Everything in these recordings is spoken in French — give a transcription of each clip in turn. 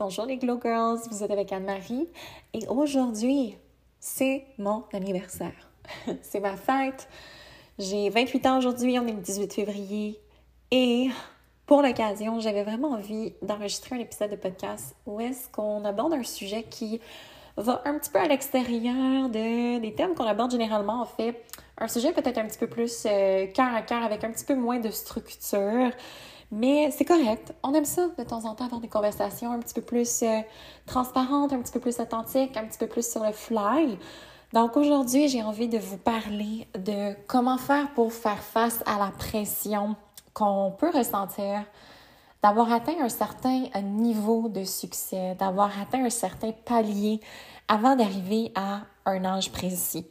Bonjour les Glow Girls, vous êtes avec Anne-Marie et aujourd'hui, c'est mon anniversaire. c'est ma fête. J'ai 28 ans aujourd'hui, on est le 18 février et pour l'occasion, j'avais vraiment envie d'enregistrer un épisode de podcast où est-ce qu'on aborde un sujet qui va un petit peu à l'extérieur de, des thèmes qu'on aborde généralement. En fait, un sujet peut-être un petit peu plus euh, cœur à cœur avec un petit peu moins de structure. Mais c'est correct. On aime ça de temps en temps avoir des conversations un petit peu plus euh, transparentes, un petit peu plus authentiques, un petit peu plus sur le fly. Donc aujourd'hui, j'ai envie de vous parler de comment faire pour faire face à la pression qu'on peut ressentir d'avoir atteint un certain niveau de succès, d'avoir atteint un certain palier avant d'arriver à un âge précis.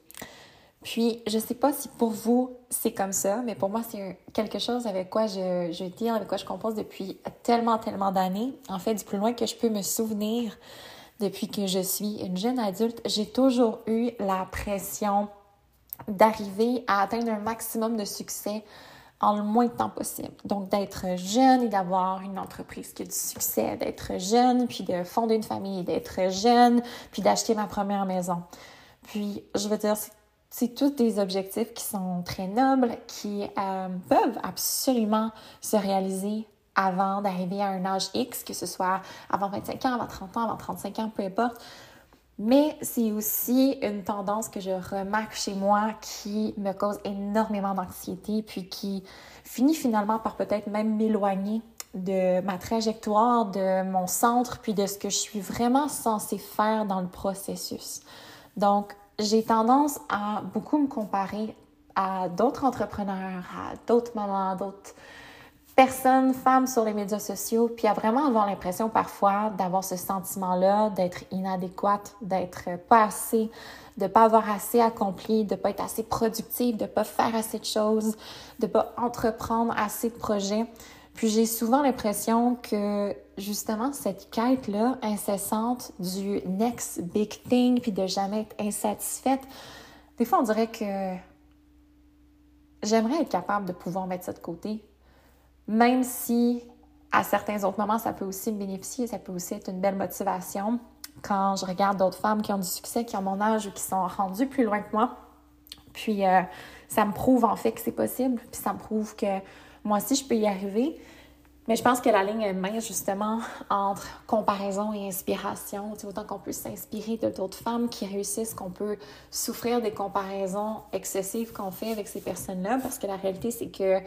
Puis, je sais pas si pour vous c'est comme ça, mais pour moi, c'est quelque chose avec quoi je, je deal, avec quoi je compose depuis tellement, tellement d'années. En fait, du plus loin que je peux me souvenir, depuis que je suis une jeune adulte, j'ai toujours eu la pression d'arriver à atteindre un maximum de succès en le moins de temps possible. Donc, d'être jeune et d'avoir une entreprise qui a du succès, d'être jeune, puis de fonder une famille, d'être jeune, puis d'acheter ma première maison. Puis, je veux dire, c'est c'est tous des objectifs qui sont très nobles, qui euh, peuvent absolument se réaliser avant d'arriver à un âge X, que ce soit avant 25 ans, avant 30 ans, avant 35 ans, peu importe. Mais c'est aussi une tendance que je remarque chez moi qui me cause énormément d'anxiété, puis qui finit finalement par peut-être même m'éloigner de ma trajectoire, de mon centre, puis de ce que je suis vraiment censée faire dans le processus. Donc, j'ai tendance à beaucoup me comparer à d'autres entrepreneurs, à d'autres mamans, d'autres personnes, femmes sur les médias sociaux, puis à vraiment avoir l'impression parfois d'avoir ce sentiment-là d'être inadéquate, d'être pas assez, de pas avoir assez accompli, de pas être assez productive, de pas faire assez de choses, de pas entreprendre assez de projets. Puis j'ai souvent l'impression que justement cette quête-là incessante du next big thing, puis de jamais être insatisfaite, des fois on dirait que j'aimerais être capable de pouvoir mettre ça de côté, même si à certains autres moments ça peut aussi me bénéficier, ça peut aussi être une belle motivation. Quand je regarde d'autres femmes qui ont du succès, qui ont mon âge ou qui sont rendues plus loin que moi, puis euh, ça me prouve en fait que c'est possible, puis ça me prouve que moi aussi, je peux y arriver. Mais je pense que la ligne est mince, justement, entre comparaison et inspiration. Tu autant qu'on peut s'inspirer de d'autres femmes qui réussissent, qu'on peut souffrir des comparaisons excessives qu'on fait avec ces personnes-là, parce que la réalité, c'est que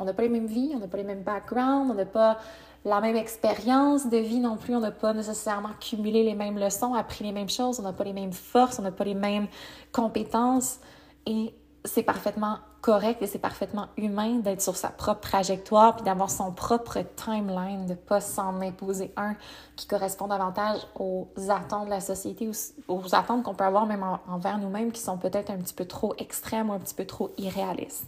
on n'a pas les mêmes vies, on n'a pas les mêmes backgrounds, on n'a pas la même expérience de vie non plus, on n'a pas nécessairement cumulé les mêmes leçons, appris les mêmes choses, on n'a pas les mêmes forces, on n'a pas les mêmes compétences. Et c'est parfaitement correct et c'est parfaitement humain d'être sur sa propre trajectoire puis d'avoir son propre timeline, de pas s'en imposer un qui correspond davantage aux attentes de la société, aux, aux attentes qu'on peut avoir même envers nous-mêmes qui sont peut-être un petit peu trop extrêmes ou un petit peu trop irréalistes.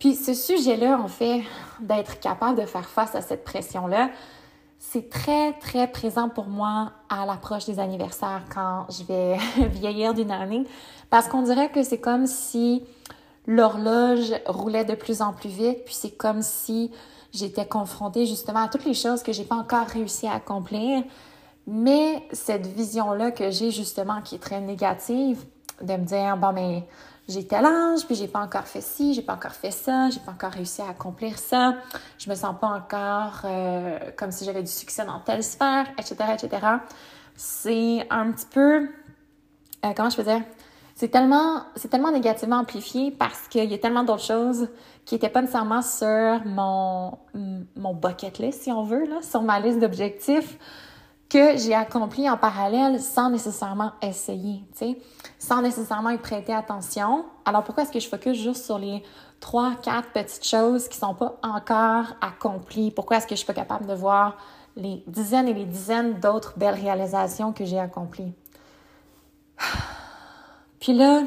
Puis ce sujet-là, en fait, d'être capable de faire face à cette pression-là, c'est très, très présent pour moi à l'approche des anniversaires quand je vais vieillir d'une année. Parce qu'on dirait que c'est comme si l'horloge roulait de plus en plus vite, puis c'est comme si j'étais confrontée justement à toutes les choses que j'ai pas encore réussi à accomplir. Mais cette vision-là que j'ai justement qui est très négative, de me dire, bon, mais j'ai tel âge, puis j'ai pas encore fait ci, j'ai pas encore fait ça, j'ai pas encore réussi à accomplir ça, je me sens pas encore euh, comme si j'avais du succès dans telle sphère, etc., etc. C'est un petit peu euh, comment je peux dire, c'est tellement, c'est tellement négativement amplifié parce qu'il y a tellement d'autres choses qui n'étaient pas nécessairement sur mon, mon bucket list, si on veut, là, sur ma liste d'objectifs que j'ai accompli en parallèle sans nécessairement essayer, sans nécessairement y prêter attention. Alors pourquoi est-ce que je focus juste sur les trois, quatre petites choses qui sont pas encore accomplies? Pourquoi est-ce que je suis pas capable de voir les dizaines et les dizaines d'autres belles réalisations que j'ai accomplies? Puis là,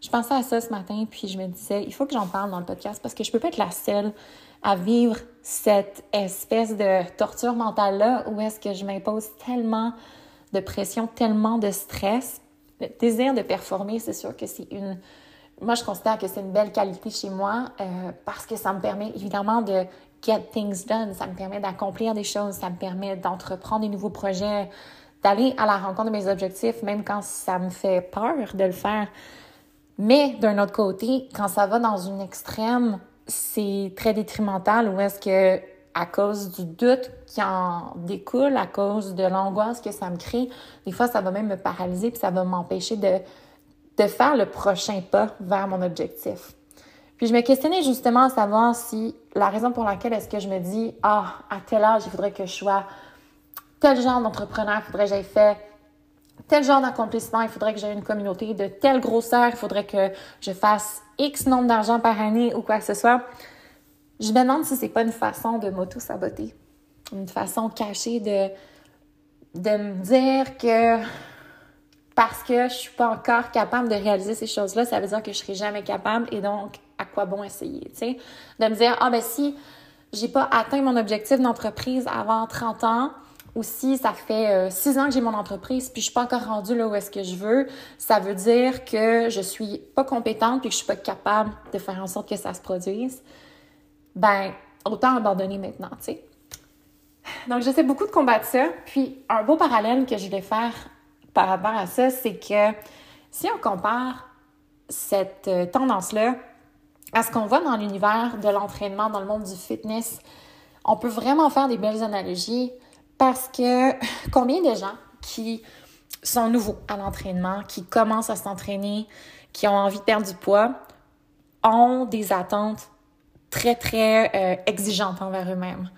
je pensais à ça ce matin, puis je me disais, il faut que j'en parle dans le podcast parce que je peux pas être la seule à vivre cette espèce de torture mentale-là où est-ce que je m'impose tellement de pression, tellement de stress. Le désir de performer, c'est sûr que c'est une... Moi, je considère que c'est une belle qualité chez moi euh, parce que ça me permet évidemment de get things done, ça me permet d'accomplir des choses, ça me permet d'entreprendre des nouveaux projets, d'aller à la rencontre de mes objectifs, même quand ça me fait peur de le faire. Mais d'un autre côté, quand ça va dans une extrême, c'est très détrimental ou est-ce que à cause du doute qui en découle, à cause de l'angoisse que ça me crée, des fois ça va même me paralyser puis ça va m'empêcher de, faire le prochain pas vers mon objectif. Puis je me questionnais justement à savoir si la raison pour laquelle est-ce que je me dis ah à tel âge il faudrait que je sois tel genre d'entrepreneur, il faudrait que j'aille fait tel genre d'accomplissement, il faudrait que j'aie une communauté de telle grosseur, il faudrait que je fasse X nombre d'argent par année ou quoi que ce soit. Je me demande si c'est pas une façon de m'auto-saboter, une façon cachée de, de me dire que parce que je suis pas encore capable de réaliser ces choses-là, ça veut dire que je serai jamais capable et donc à quoi bon essayer, tu sais? De me dire, ah ben si j'ai pas atteint mon objectif d'entreprise avant 30 ans, ou si ça fait euh, six ans que j'ai mon entreprise puis je suis pas encore rendue là où est-ce que je veux, ça veut dire que je suis pas compétente puis que je suis pas capable de faire en sorte que ça se produise. Ben, autant abandonner maintenant, tu sais. Donc, j'essaie beaucoup de combattre ça. Puis, un beau parallèle que je vais faire par rapport à ça, c'est que si on compare cette euh, tendance-là à ce qu'on voit dans l'univers de l'entraînement, dans le monde du fitness, on peut vraiment faire des belles analogies parce que combien de gens qui sont nouveaux à l'entraînement, qui commencent à s'entraîner, qui ont envie de perdre du poids, ont des attentes très, très euh, exigeantes envers eux-mêmes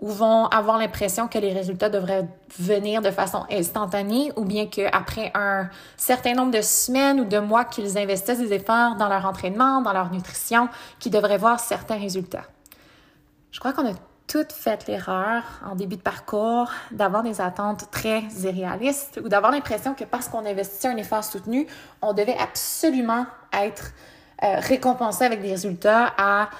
ou vont avoir l'impression que les résultats devraient venir de façon instantanée ou bien qu'après un certain nombre de semaines ou de mois qu'ils investissent des efforts dans leur entraînement, dans leur nutrition, qu'ils devraient voir certains résultats. Je crois qu'on a toutes fait l'erreur en début de parcours d'avoir des attentes très irréalistes ou d'avoir l'impression que parce qu'on investissait un effort soutenu, on devait absolument être euh, récompensé avec des résultats à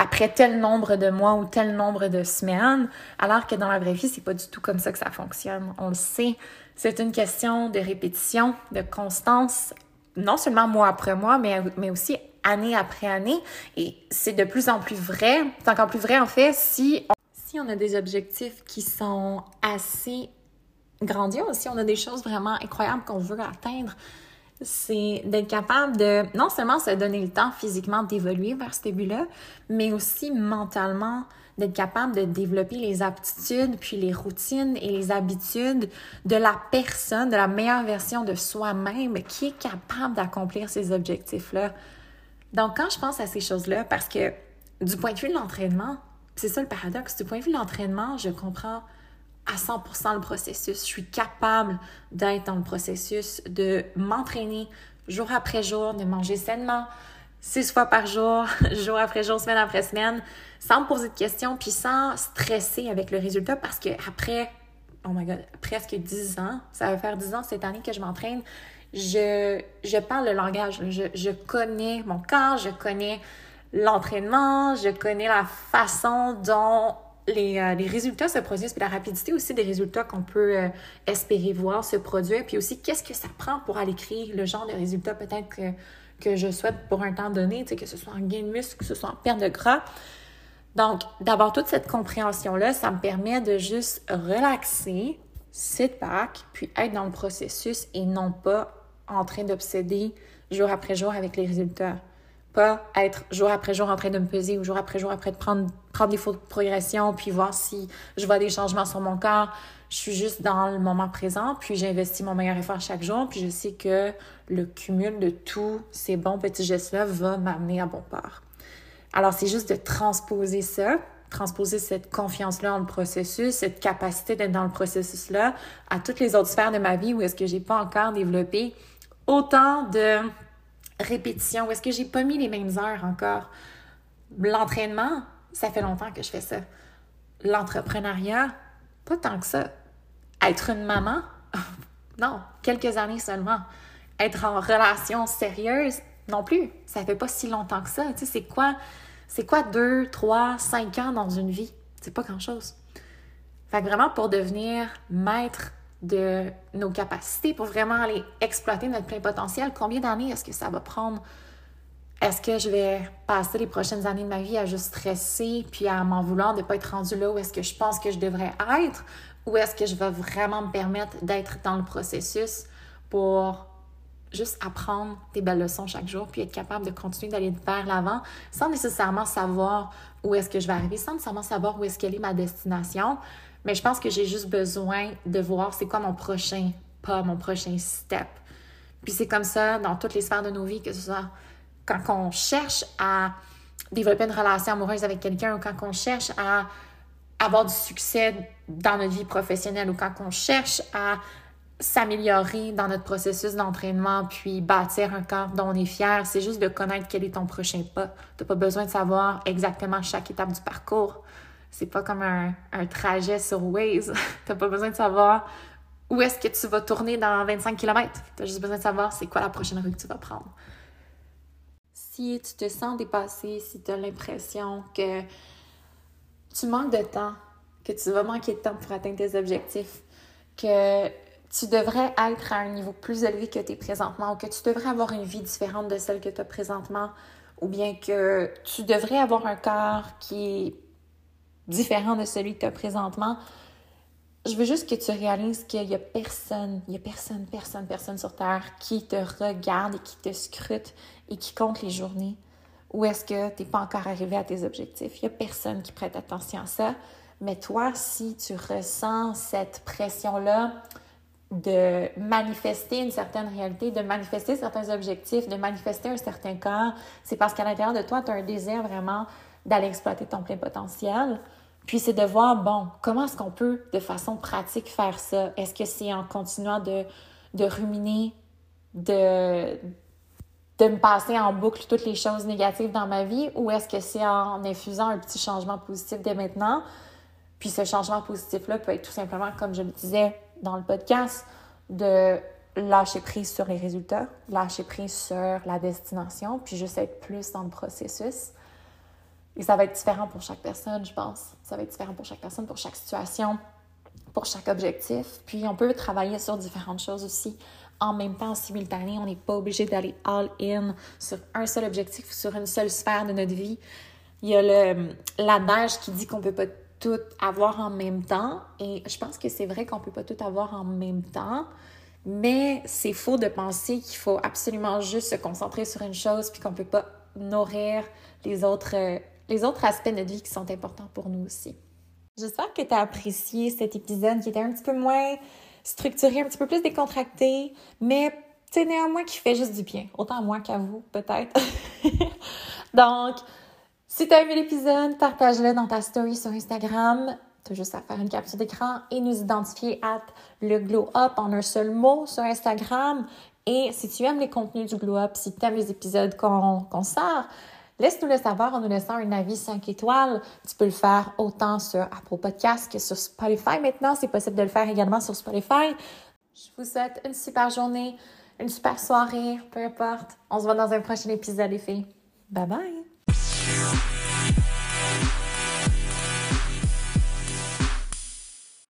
après tel nombre de mois ou tel nombre de semaines, alors que dans la vraie vie, c'est pas du tout comme ça que ça fonctionne. On le sait, c'est une question de répétition, de constance, non seulement mois après mois, mais, mais aussi année après année. Et c'est de plus en plus vrai. C'est encore plus vrai, en fait, si on, si on a des objectifs qui sont assez grandioses, si on a des choses vraiment incroyables qu'on veut atteindre, c'est d'être capable de non seulement se donner le temps physiquement d'évoluer vers ce but-là, mais aussi mentalement d'être capable de développer les aptitudes, puis les routines et les habitudes de la personne, de la meilleure version de soi-même qui est capable d'accomplir ces objectifs-là. Donc, quand je pense à ces choses-là, parce que du point de vue de l'entraînement, c'est ça le paradoxe, du point de vue de l'entraînement, je comprends à 100% le processus. Je suis capable d'être dans le processus, de m'entraîner jour après jour, de manger sainement, six fois par jour, jour après jour, semaine après semaine, sans me poser de questions, puis sans stresser avec le résultat parce que après, oh my god, presque 10 ans, ça va faire 10 ans cette année que je m'entraîne, je, je parle le langage, je, je connais mon corps, je connais l'entraînement, je connais la façon dont les, euh, les, résultats se produisent, puis la rapidité aussi des résultats qu'on peut euh, espérer voir se produire, puis aussi qu'est-ce que ça prend pour aller créer le genre de résultats peut-être que, que je souhaite pour un temps donné, que ce soit en gain de muscle, que ce soit en perte de gras. Donc, d'avoir toute cette compréhension-là, ça me permet de juste relaxer, sit back, puis être dans le processus et non pas en train d'obséder jour après jour avec les résultats. pas être jour après jour en train de me peser ou jour après jour après de prendre, prendre des photos de progression puis voir si je vois des changements sur mon corps. Je suis juste dans le moment présent, puis j'investis mon meilleur effort chaque jour, puis je sais que le cumul de tous ces bons petits gestes-là va m'amener à bon port. Alors, c'est juste de transposer ça, transposer cette confiance-là dans le processus, cette capacité d'être dans le processus-là à toutes les autres sphères de ma vie où est-ce que j'ai pas encore développé autant de répétitions, est-ce que j'ai pas mis les mêmes heures encore? L'entraînement, ça fait longtemps que je fais ça. L'entrepreneuriat, pas tant que ça. Être une maman, non, quelques années seulement. Être en relation sérieuse, non plus. Ça fait pas si longtemps que ça. Tu sais, c'est quoi, c'est quoi deux, trois, cinq ans dans une vie? C'est pas grand-chose. Fait que vraiment, pour devenir maître de nos capacités, pour vraiment aller exploiter notre plein potentiel, combien d'années est-ce que ça va prendre? Est-ce que je vais passer les prochaines années de ma vie à juste stresser puis à m'en vouloir de ne pas être rendu là où est-ce que je pense que je devrais être? Ou est-ce que je vais vraiment me permettre d'être dans le processus pour juste apprendre des belles leçons chaque jour, puis être capable de continuer d'aller vers l'avant sans nécessairement savoir où est-ce que je vais arriver, sans nécessairement savoir où est-ce qu'elle est ma destination? Mais je pense que j'ai juste besoin de voir c'est quoi mon prochain pas, mon prochain step. Puis c'est comme ça dans toutes les sphères de nos vies, que ce soit quand on cherche à développer une relation amoureuse avec quelqu'un ou quand on cherche à avoir du succès dans notre vie professionnelle ou quand on cherche à s'améliorer dans notre processus d'entraînement puis bâtir un corps dont on est fier, c'est juste de connaître quel est ton prochain pas. Tu pas besoin de savoir exactement chaque étape du parcours. C'est pas comme un, un trajet sur Waze. tu pas besoin de savoir où est-ce que tu vas tourner dans 25 km. Tu as juste besoin de savoir c'est quoi la prochaine rue que tu vas prendre. Si tu te sens dépassé, si tu as l'impression que tu manques de temps, que tu vas manquer de temps pour atteindre tes objectifs, que tu devrais être à un niveau plus élevé que tu es présentement ou que tu devrais avoir une vie différente de celle que tu as présentement ou bien que tu devrais avoir un corps qui est différent de celui que tu as présentement. Je veux juste que tu réalises qu'il n'y a personne, il y a personne, personne, personne sur Terre qui te regarde et qui te scrute et qui compte les journées où est-ce que tu n'es pas encore arrivé à tes objectifs? Il n'y a personne qui prête attention à ça. Mais toi, si tu ressens cette pression-là, de manifester une certaine réalité, de manifester certains objectifs, de manifester un certain corps, c'est parce qu'à l'intérieur de toi, tu as un désir vraiment d'aller exploiter ton plein potentiel. Puis c'est de voir, bon, comment est-ce qu'on peut de façon pratique faire ça? Est-ce que c'est en continuant de, de ruminer, de, de me passer en boucle toutes les choses négatives dans ma vie ou est-ce que c'est en infusant un petit changement positif dès maintenant? Puis ce changement positif-là peut être tout simplement, comme je le disais, dans le podcast de lâcher prise sur les résultats, lâcher prise sur la destination, puis juste être plus dans le processus. Et ça va être différent pour chaque personne, je pense. Ça va être différent pour chaque personne, pour chaque situation, pour chaque objectif. Puis on peut travailler sur différentes choses aussi en même temps, en simultané. On n'est pas obligé d'aller all-in sur un seul objectif, sur une seule sphère de notre vie. Il y a le, l'adage qui dit qu'on peut pas tout avoir en même temps. Et je pense que c'est vrai qu'on peut pas tout avoir en même temps. Mais c'est faux de penser qu'il faut absolument juste se concentrer sur une chose puis qu'on peut pas nourrir les autres, euh, les autres aspects de notre vie qui sont importants pour nous aussi. J'espère que tu as apprécié cet épisode qui était un petit peu moins structuré, un petit peu plus décontracté, mais c'est néanmoins qui fait juste du bien. Autant à moi qu'à vous, peut-être. Donc, si tu as aimé l'épisode, partage-le dans ta story sur Instagram. Tu as juste à faire une capture d'écran et nous identifier à le Glow Up en un seul mot sur Instagram. Et si tu aimes les contenus du Glow Up, si tu aimes les épisodes qu'on sort, laisse-nous le savoir en nous laissant un avis 5 étoiles. Tu peux le faire autant sur Apple Podcast que sur Spotify maintenant. C'est possible de le faire également sur Spotify. Je vous souhaite une super journée, une super soirée, peu importe. On se voit dans un prochain épisode, les filles. Bye bye!